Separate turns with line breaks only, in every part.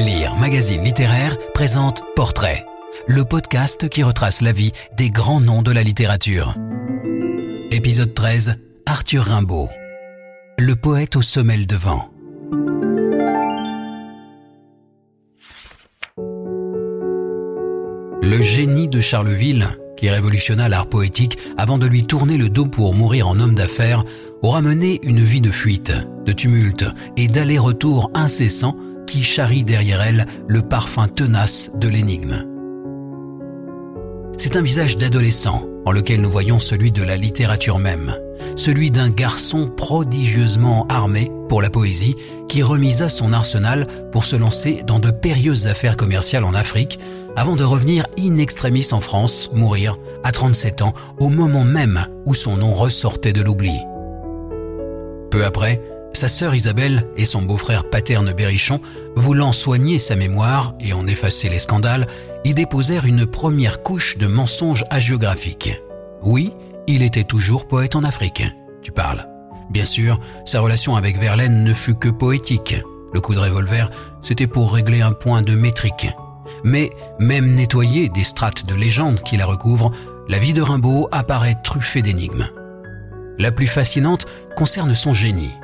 Lire Magazine Littéraire présente Portrait, le podcast qui retrace la vie des grands noms de la littérature. Épisode 13, Arthur Rimbaud. Le poète aux semelles de vent. Le génie de Charleville, qui révolutionna l'art poétique avant de lui tourner le dos pour mourir en homme d'affaires, aura mené une vie de fuite, de tumulte et d'aller-retour incessant qui charrie derrière elle le parfum tenace de l'énigme. C'est un visage d'adolescent en lequel nous voyons celui de la littérature même, celui d'un garçon prodigieusement armé pour la poésie qui remisa son arsenal pour se lancer dans de périlleuses affaires commerciales en Afrique avant de revenir in extremis en France, mourir à 37 ans au moment même où son nom ressortait de l'oubli. Peu après, sa sœur Isabelle et son beau-frère paterne Berrichon, voulant soigner sa mémoire et en effacer les scandales, y déposèrent une première couche de mensonges hagiographiques. Oui, il était toujours poète en Afrique. Tu parles. Bien sûr, sa relation avec Verlaine ne fut que poétique. Le coup de revolver, c'était pour régler un point de métrique. Mais même nettoyé des strates de légende qui la recouvrent, la vie de Rimbaud apparaît truffée d'énigmes. La plus fascinante concerne son génie.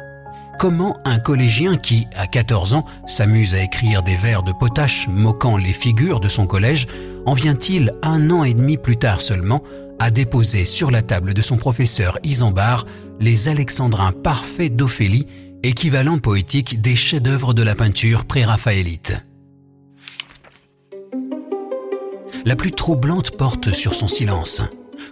Comment un collégien qui, à 14 ans, s'amuse à écrire des vers de potache moquant les figures de son collège, en vient-il un an et demi plus tard seulement à déposer sur la table de son professeur Isambard les alexandrins parfaits d'Ophélie, équivalent poétique des chefs-d'œuvre de la peinture pré-raphaélite? La plus troublante porte sur son silence.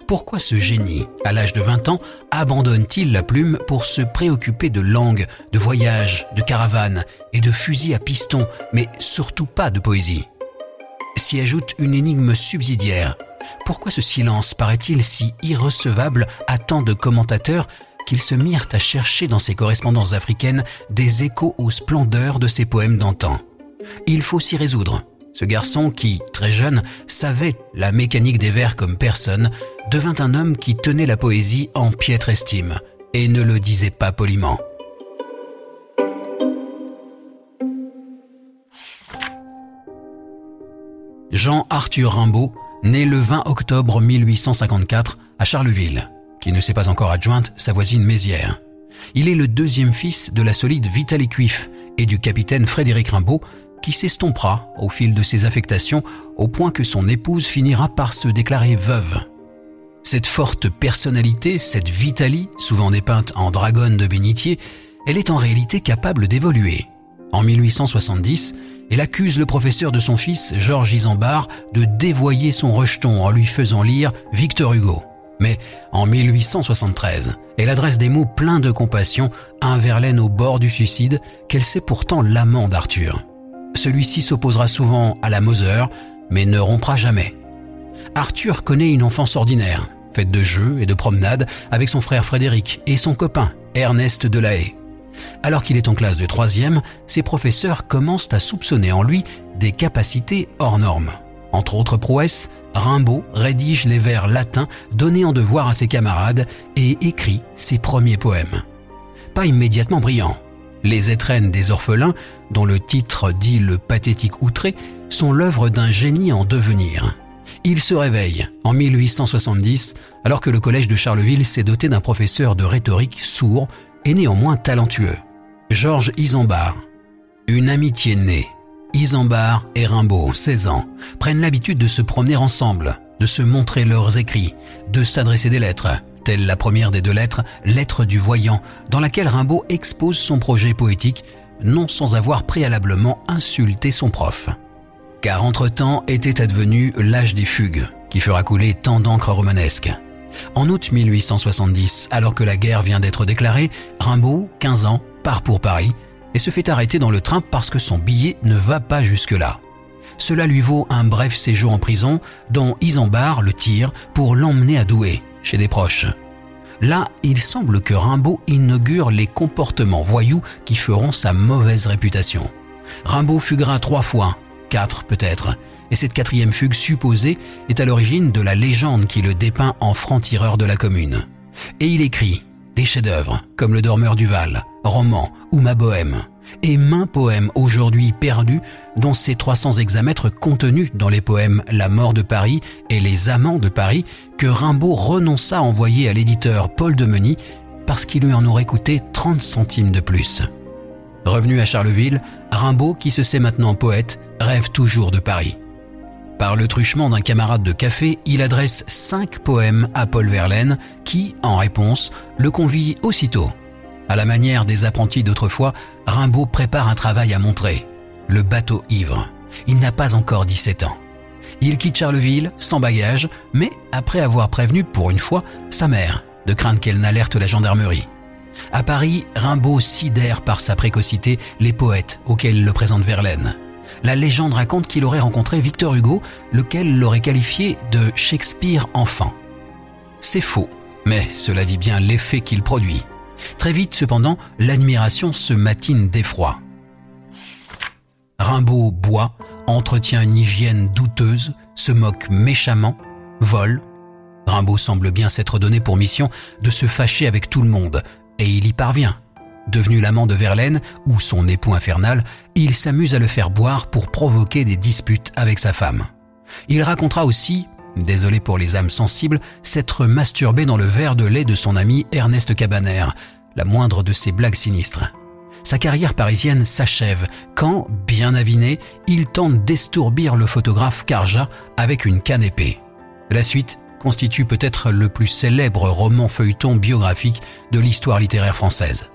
Pourquoi ce génie, à l'âge de 20 ans, abandonne-t-il la plume pour se préoccuper de langue, de voyage, de caravane et de fusils à piston, mais surtout pas de poésie? S'y ajoute une énigme subsidiaire. Pourquoi ce silence paraît-il si irrecevable à tant de commentateurs qu'ils se mirent à chercher dans ses correspondances africaines des échos aux splendeurs de ses poèmes d'antan? Il faut s'y résoudre. Ce garçon qui, très jeune, savait la mécanique des vers comme personne, devint un homme qui tenait la poésie en piètre estime et ne le disait pas poliment. Jean-Arthur Rimbaud, né le 20 octobre 1854 à Charleville, qui ne s'est pas encore adjointe sa voisine Mézières. Il est le deuxième fils de la solide Vitaly Cuif et du capitaine Frédéric Rimbaud, qui s'estompera au fil de ses affectations au point que son épouse finira par se déclarer veuve. Cette forte personnalité, cette Vitalie, souvent dépeinte en dragonne de bénitier, elle est en réalité capable d'évoluer. En 1870, elle accuse le professeur de son fils, Georges Isambard, de dévoyer son rejeton en lui faisant lire Victor Hugo. Mais en 1873, elle adresse des mots pleins de compassion à un Verlaine au bord du suicide qu'elle sait pourtant l'amant d'Arthur. Celui-ci s'opposera souvent à la Moser, mais ne rompra jamais. Arthur connaît une enfance ordinaire, faite de jeux et de promenades avec son frère Frédéric et son copain Ernest Delahaye. Alors qu'il est en classe de troisième, ses professeurs commencent à soupçonner en lui des capacités hors normes. Entre autres prouesses, Rimbaud rédige les vers latins donnés en devoir à ses camarades et écrit ses premiers poèmes. Pas immédiatement brillants, les étrennes des orphelins, dont le titre dit le pathétique outré, sont l'œuvre d'un génie en devenir. Il se réveille en 1870 alors que le collège de Charleville s'est doté d'un professeur de rhétorique sourd et néanmoins talentueux, Georges Isambard. Une amitié née. Isambard et Rimbaud, 16 ans, prennent l'habitude de se promener ensemble, de se montrer leurs écrits, de s'adresser des lettres, telle la première des deux lettres, Lettre du voyant, dans laquelle Rimbaud expose son projet poétique, non sans avoir préalablement insulté son prof. Car entre-temps était advenu l'âge des fugues, qui fera couler tant d'encre romanesque. En août 1870, alors que la guerre vient d'être déclarée, Rimbaud, 15 ans, part pour Paris et se fait arrêter dans le train parce que son billet ne va pas jusque-là. Cela lui vaut un bref séjour en prison dont Isambard le tire pour l'emmener à Douai, chez des proches. Là, il semble que Rimbaud inaugure les comportements voyous qui feront sa mauvaise réputation. Rimbaud fuguera trois fois, quatre peut-être, et cette quatrième fugue supposée est à l'origine de la légende qui le dépeint en franc-tireur de la commune. Et il écrit des chefs-d'œuvre comme Le Dormeur du Val, roman ou ma bohème, et maint poème aujourd'hui perdu, dont ces 300 hexamètres contenus dans les poèmes La mort de Paris et Les amants de Paris, que Rimbaud renonça à envoyer à l'éditeur Paul de Meny parce qu'il lui en aurait coûté 30 centimes de plus. Revenu à Charleville, Rimbaud, qui se sait maintenant poète, rêve toujours de Paris. Par le truchement d'un camarade de café, il adresse cinq poèmes à Paul Verlaine, qui, en réponse, le convie aussitôt. À la manière des apprentis d'autrefois, Rimbaud prépare un travail à montrer. Le bateau ivre. Il n'a pas encore 17 ans. Il quitte Charleville, sans bagage, mais après avoir prévenu, pour une fois, sa mère, de crainte qu'elle n'alerte la gendarmerie. À Paris, Rimbaud sidère par sa précocité les poètes auxquels le présente Verlaine. La légende raconte qu'il aurait rencontré Victor Hugo, lequel l'aurait qualifié de Shakespeare enfant. C'est faux, mais cela dit bien l'effet qu'il produit. Très vite, cependant, l'admiration se matine d'effroi. Rimbaud boit, entretient une hygiène douteuse, se moque méchamment, vole. Rimbaud semble bien s'être donné pour mission de se fâcher avec tout le monde, et il y parvient. Devenu l'amant de Verlaine ou son époux infernal, il s'amuse à le faire boire pour provoquer des disputes avec sa femme. Il racontera aussi, désolé pour les âmes sensibles, s'être masturbé dans le verre de lait de son ami Ernest Cabaner, la moindre de ses blagues sinistres. Sa carrière parisienne s'achève quand, bien aviné, il tente d'estourbir le photographe Carja avec une canne épée. La suite constitue peut-être le plus célèbre roman feuilleton biographique de l'histoire littéraire française.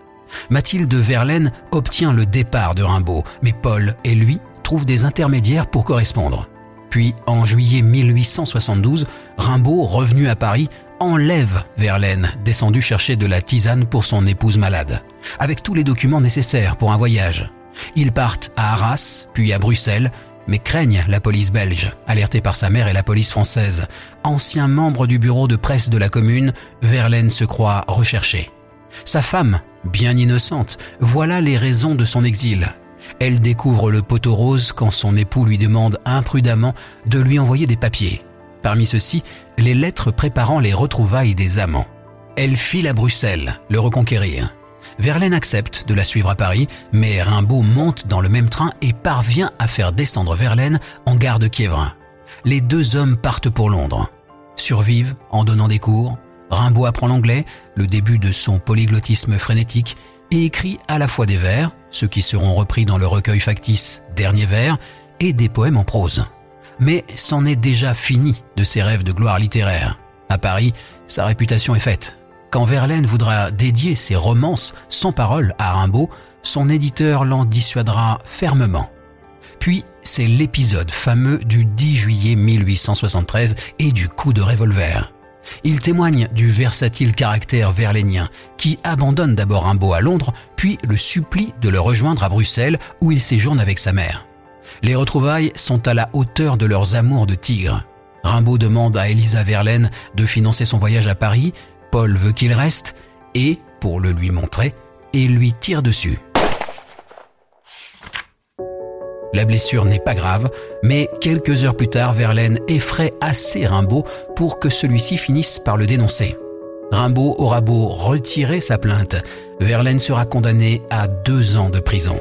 Mathilde Verlaine obtient le départ de Rimbaud, mais Paul et lui trouvent des intermédiaires pour correspondre. Puis, en juillet 1872, Rimbaud, revenu à Paris, enlève Verlaine, descendu chercher de la tisane pour son épouse malade, avec tous les documents nécessaires pour un voyage. Ils partent à Arras, puis à Bruxelles, mais craignent la police belge, alertée par sa mère et la police française. Ancien membre du bureau de presse de la commune, Verlaine se croit recherché. Sa femme, bien innocente, voilà les raisons de son exil. Elle découvre le poteau rose quand son époux lui demande imprudemment de lui envoyer des papiers. Parmi ceux-ci, les lettres préparant les retrouvailles des amants. Elle file à Bruxelles, le reconquérir. Verlaine accepte de la suivre à Paris, mais Rimbaud monte dans le même train et parvient à faire descendre Verlaine en gare de Kievrin. Les deux hommes partent pour Londres. Survivent en donnant des cours, Rimbaud apprend l'anglais, le début de son polyglottisme frénétique, et écrit à la fois des vers, ceux qui seront repris dans le recueil factice Dernier vers, et des poèmes en prose. Mais c'en est déjà fini de ses rêves de gloire littéraire. À Paris, sa réputation est faite. Quand Verlaine voudra dédier ses romances sans parole à Rimbaud, son éditeur l'en dissuadera fermement. Puis, c'est l'épisode fameux du 10 juillet 1873 et du coup de revolver. Il témoigne du versatile caractère verlénien, qui abandonne d'abord Rimbaud à Londres, puis le supplie de le rejoindre à Bruxelles où il séjourne avec sa mère. Les retrouvailles sont à la hauteur de leurs amours de tigre. Rimbaud demande à Elisa Verlaine de financer son voyage à Paris, Paul veut qu'il reste, et, pour le lui montrer, il lui tire dessus. La blessure n'est pas grave, mais quelques heures plus tard, Verlaine effraie assez Rimbaud pour que celui-ci finisse par le dénoncer. Rimbaud aura beau retirer sa plainte, Verlaine sera condamné à deux ans de prison.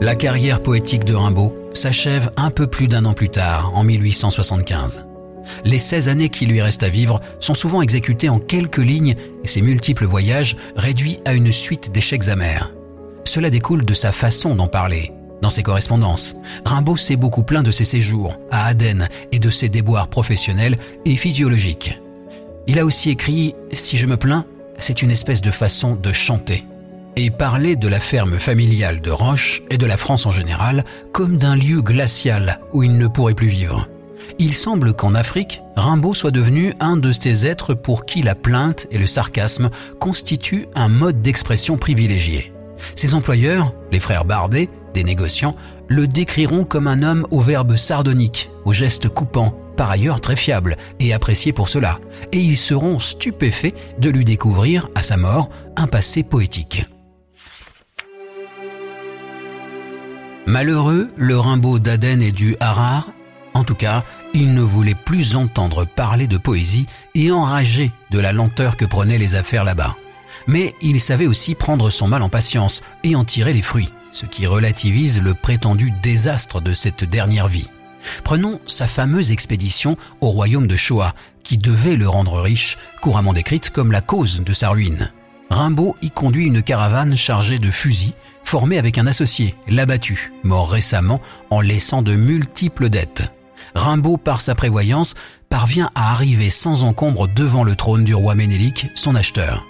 La carrière poétique de Rimbaud s'achève un peu plus d'un an plus tard, en 1875. Les 16 années qui lui restent à vivre sont souvent exécutées en quelques lignes et ses multiples voyages réduits à une suite d'échecs amers. Cela découle de sa façon d'en parler. Dans ses correspondances, Rimbaud s'est beaucoup plaint de ses séjours à Aden et de ses déboires professionnels et physiologiques. Il a aussi écrit ⁇ Si je me plains, c'est une espèce de façon de chanter ⁇ et parler de la ferme familiale de Roche et de la France en général comme d'un lieu glacial où il ne pourrait plus vivre il semble qu'en Afrique, Rimbaud soit devenu un de ces êtres pour qui la plainte et le sarcasme constituent un mode d'expression privilégié. Ses employeurs, les frères Bardet, des négociants, le décriront comme un homme au verbe sardonique, au geste coupant, par ailleurs très fiable et apprécié pour cela, et ils seront stupéfaits de lui découvrir, à sa mort, un passé poétique. Malheureux, le Rimbaud d'Aden et du Harar En tout cas, il ne voulait plus entendre parler de poésie et enragé de la lenteur que prenaient les affaires là-bas. Mais il savait aussi prendre son mal en patience et en tirer les fruits, ce qui relativise le prétendu désastre de cette dernière vie. Prenons sa fameuse expédition au royaume de Shoah, qui devait le rendre riche, couramment décrite comme la cause de sa ruine. Rimbaud y conduit une caravane chargée de fusils, formée avec un associé, l'abattu, mort récemment en laissant de multiples dettes. Rimbaud, par sa prévoyance, parvient à arriver sans encombre devant le trône du roi Ménélique, son acheteur.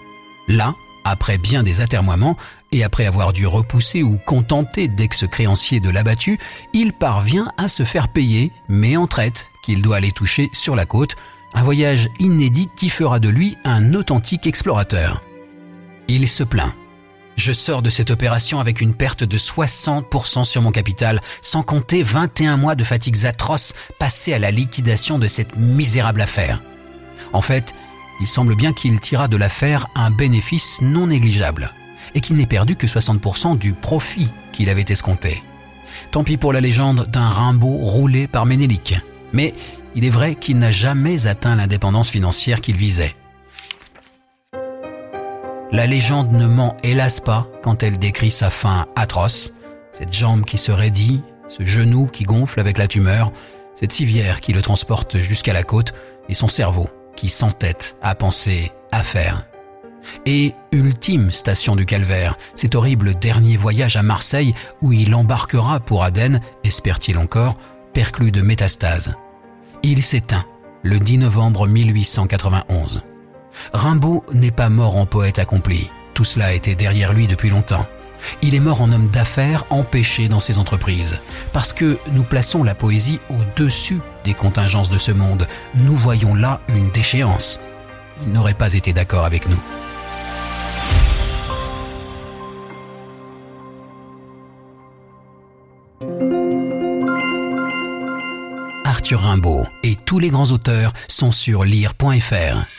Là, après bien des atermoiements, et après avoir dû repousser ou contenter d'ex-créanciers de l'abattu, il parvient à se faire payer, mais en traite, qu'il doit aller toucher sur la côte, un voyage inédit qui fera de lui un authentique explorateur. Il se plaint. Je sors de cette opération avec une perte de 60% sur mon capital, sans compter 21 mois de fatigues atroces passés à la liquidation de cette misérable affaire. En fait, il semble bien qu'il tira de l'affaire un bénéfice non négligeable et qu'il n'ait perdu que 60% du profit qu'il avait escompté. Tant pis pour la légende d'un Rimbaud roulé par Ménélique, mais il est vrai qu'il n'a jamais atteint l'indépendance financière qu'il visait. La légende ne ment hélas pas quand elle décrit sa fin atroce, cette jambe qui se raidit, ce genou qui gonfle avec la tumeur, cette civière qui le transporte jusqu'à la côte et son cerveau qui s'entête à penser à faire. Et ultime station du calvaire, cet horrible dernier voyage à Marseille où il embarquera pour Aden, espère-t-il encore, perclus de métastases. Il s'éteint le 10 novembre 1891. Rimbaud n'est pas mort en poète accompli, tout cela était derrière lui depuis longtemps. Il est mort en homme d'affaires empêché dans ses entreprises. Parce que nous plaçons la poésie au-dessus des contingences de ce monde, nous voyons là une déchéance. Il n'aurait pas été d'accord avec nous. Arthur Rimbaud et tous les grands auteurs sont sur lire.fr.